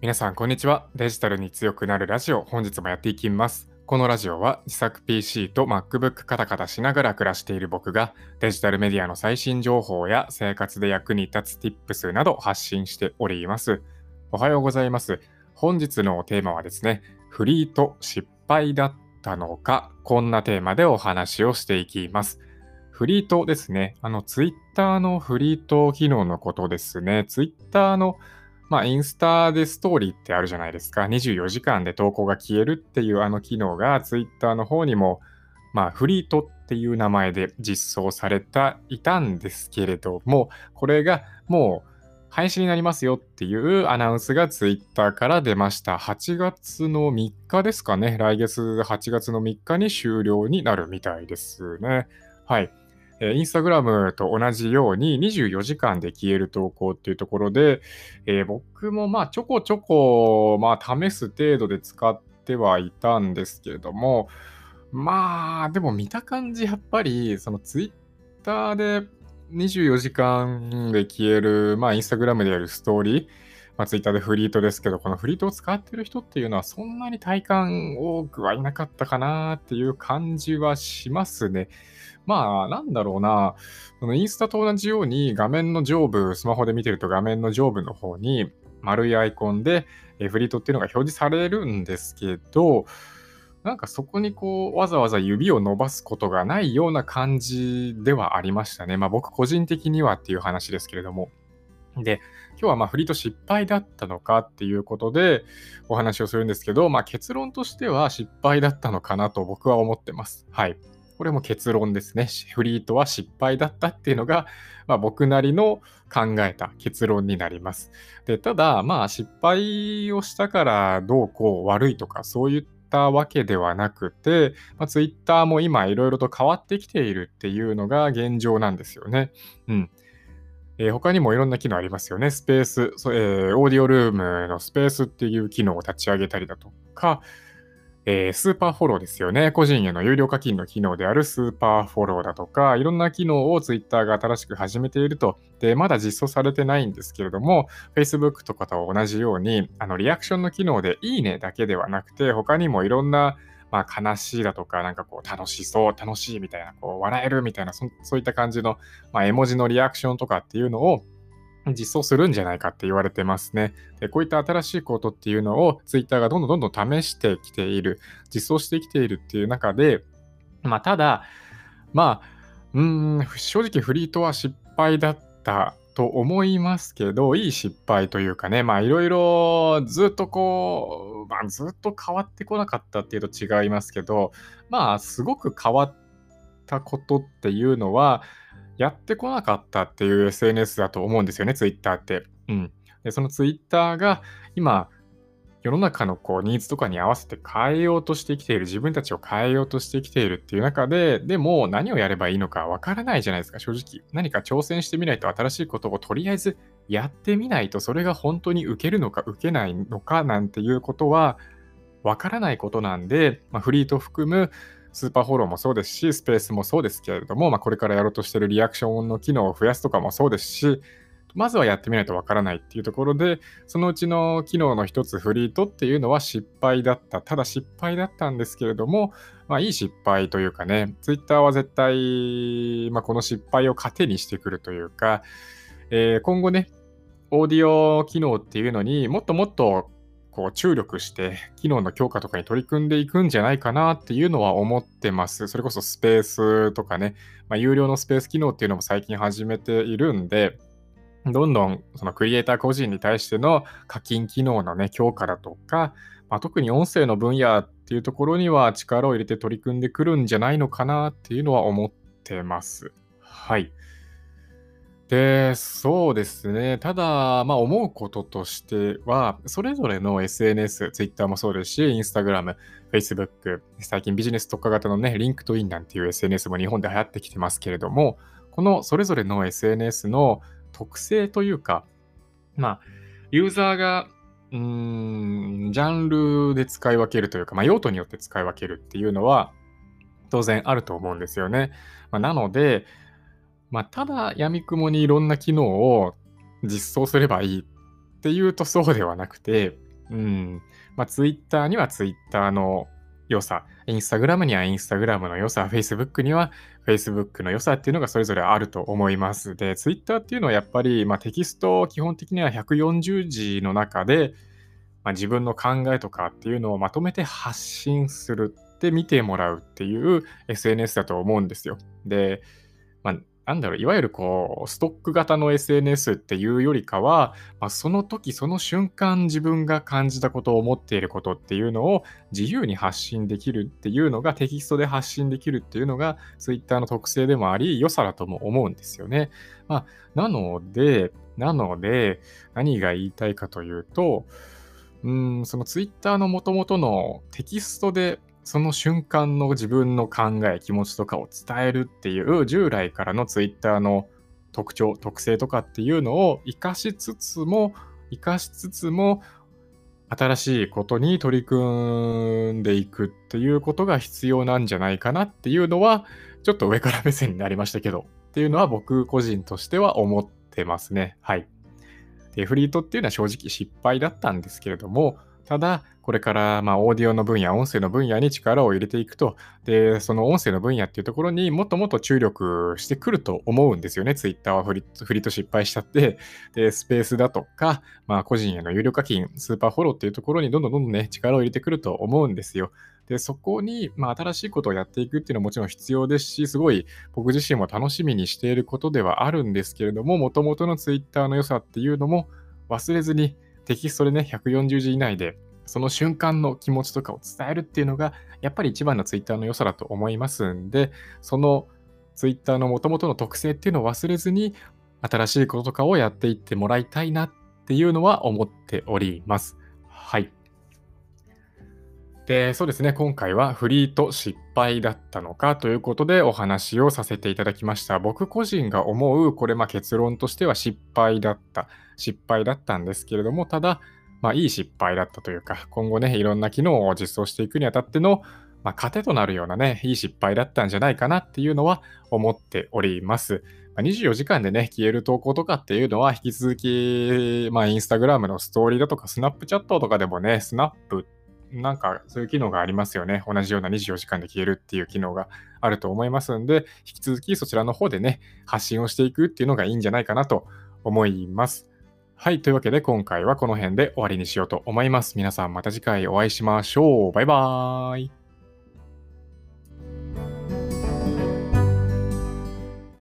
皆さん、こんにちは。デジタルに強くなるラジオ、本日もやっていきます。このラジオは自作 PC と MacBook カタカタしながら暮らしている僕がデジタルメディアの最新情報や生活で役に立つ Tips など発信しております。おはようございます。本日のテーマはですね、フリート失敗だったのか、こんなテーマでお話をしていきます。フリートですね。あの、Twitter のフリート機能のことですね。Twitter のまあ、インスタでストーリーってあるじゃないですか。24時間で投稿が消えるっていうあの機能が Twitter の方にも、まあ、フリートっていう名前で実装された、いたんですけれども、これがもう廃止になりますよっていうアナウンスが Twitter から出ました。8月の3日ですかね。来月8月の3日に終了になるみたいですね。はい。えインスタグラムと同じように24時間で消える投稿っていうところで、えー、僕もまあちょこちょこ、まあ、試す程度で使ってはいたんですけれども、まあでも見た感じやっぱりそのツイッターで24時間で消える、まあインスタグラムでやるストーリー、まあ、ツイッターでフリートですけど、このフリートを使ってる人っていうのはそんなに体感多くはいなかったかなっていう感じはしますね。まあ、なんだろうな、そのインスタと同じように画面の上部、スマホで見てると画面の上部の方に丸いアイコンでフリートっていうのが表示されるんですけど、なんかそこにこう、わざわざ指を伸ばすことがないような感じではありましたね。まあ僕個人的にはっていう話ですけれども。で、今日はまあフリート失敗だったのかっていうことでお話をするんですけど、まあ結論としては失敗だったのかなと僕は思ってます。はい。これも結論ですね。フリートは失敗だったっていうのが、まあ、僕なりの考えた結論になります。でただ、まあ失敗をしたからどうこう悪いとかそういったわけではなくて、まあ、Twitter も今いろいろと変わってきているっていうのが現状なんですよね。うん。えー、他にもいろんな機能ありますよね。スペース、えー、オーディオルームのスペースっていう機能を立ち上げたりだとか、えー、スーパーフォローですよね。個人への有料課金の機能であるスーパーフォローだとか、いろんな機能を Twitter が新しく始めていると。で、まだ実装されてないんですけれども、Facebook とかと同じように、あの、リアクションの機能でいいねだけではなくて、他にもいろんなまあ、悲しいだとか、なんかこう、楽しそう、楽しいみたいな、こう、笑えるみたいな、そそういった感じの、まあ、絵文字のリアクションとかっていうのを、実装するんじゃないかって言われてますね。でこういった新しいことっていうのを Twitter がどんどんどんどん試してきている、実装してきているっていう中で、まあ、ただ、まあ、うん、正直フリートは失敗だったと思いますけど、いい失敗というかね、まあいろいろずっとこう、まあ、ずっと変わってこなかったっていうと違いますけど、まあすごく変わったことっていうのは、やってこなかったっていう SNS だと思うんですよね、Twitter って。うん。で、その Twitter が今、世の中のこうニーズとかに合わせて変えようとしてきている、自分たちを変えようとしてきているっていう中で、でも何をやればいいのかわからないじゃないですか、正直。何か挑戦してみないと新しいことをとりあえずやってみないと、それが本当に受けるのか受けないのかなんていうことはわからないことなんで、まあ、フリート含むスーパーフォローもそうですし、スペースもそうですけれども、まあ、これからやろうとしているリアクションの機能を増やすとかもそうですし、まずはやってみないとわからないっていうところで、そのうちの機能の一つ、フリートっていうのは失敗だった。ただ失敗だったんですけれども、まあいい失敗というかね、ツイッターは絶対、まあ、この失敗を糧にしてくるというか、えー、今後ね、オーディオ機能っていうのにもっともっとこう注力して機能の強化とかに取り組んでいくんじゃないかなっていうのは思ってます。それこそスペースとかね、まあ、有料のスペース機能っていうのも最近始めているんで、どんどんそのクリエイター個人に対しての課金機能のね、強化だとか、まあ、特に音声の分野っていうところには力を入れて取り組んでくるんじゃないのかなっていうのは思ってます。はい。で、そうですね。ただ、まあ思うこととしては、それぞれの SNS、Twitter もそうですし、Instagram、Facebook、最近ビジネス特化型のね、LinkedIn なんていう SNS も日本で流行ってきてますけれども、このそれぞれの SNS の特性というか、まあ、ユーザーが、うーん、ジャンルで使い分けるというか、まあ、用途によって使い分けるっていうのは、当然あると思うんですよね。まあ、なので、まあ、ただ闇雲にいろんな機能を実装すればいいっていうとそうではなくて、うん。まあ、Twitter には Twitter の良さ、インスタグラムにはインスタグラムの良さ、フェイスブックにはフェイスブックの良さっていうのがそれぞれあると思います。で、Twitter っていうのはやっぱり、まあ、テキスト基本的には140字の中で、まあ、自分の考えとかっていうのをまとめて発信するって見てもらうっていう SNS だと思うんですよ。で、なんだろう、いわゆるこう、ストック型の SNS っていうよりかは、まあ、その時その瞬間自分が感じたことを思っていることっていうのを自由に発信できるっていうのがテキストで発信できるっていうのが Twitter の特性でもあり、良さだとも思うんですよね。まあ、なので、なので、何が言いたいかというと、うん、その Twitter の元々のテキストでその瞬間の自分の考え、気持ちとかを伝えるっていう従来からの Twitter の特徴、特性とかっていうのを活かしつつも、活かしつつも、新しいことに取り組んでいくっていうことが必要なんじゃないかなっていうのは、ちょっと上から目線になりましたけど、っていうのは僕個人としては思ってますね。はい。で、フリートっていうのは正直失敗だったんですけれども、ただ、これからまあオーディオの分野、音声の分野に力を入れていくと、で、その音声の分野っていうところにもっともっと注力してくると思うんですよね。ツイッターはフリフリと失敗しちゃって、で、スペースだとか、まあ個人への有料課金、スーパーフォローっていうところにどんどんどんどんね、力を入れてくると思うんですよ。で、そこに、まあ、新しいことをやっていくっていうのはもちろん必要ですし、すごい僕自身も楽しみにしていることではあるんですけれども、もともとのツイッターの良さっていうのも忘れずにテキストでね、140字以内でその瞬間の気持ちとかを伝えるっていうのが、やっぱり一番のツイッターの良さだと思いますんで、そのツイッターのもともとの特性っていうのを忘れずに、新しいこととかをやっていってもらいたいなっていうのは思っております。はい。で、そうですね、今回はフリーと失敗だったのかということでお話をさせていただきました。僕個人が思う、これま結論としては失敗だった、失敗だったんですけれども、ただ、まあ、いい失敗だったというか、今後ね、いろんな機能を実装していくにあたっての、まあ、糧となるようなね、いい失敗だったんじゃないかなっていうのは思っております。ま、24時間でね、消える投稿とかっていうのは、引き続き、まあ、インスタグラムのストーリーだとか、スナップチャットとかでもね、スナップなんかそういう機能がありますよね。同じような24時間で消えるっていう機能があると思いますんで、引き続きそちらの方でね、発信をしていくっていうのがいいんじゃないかなと思います。はい。というわけで今回はこの辺で終わりにしようと思います。皆さんまた次回お会いしましょう。バイバーイ。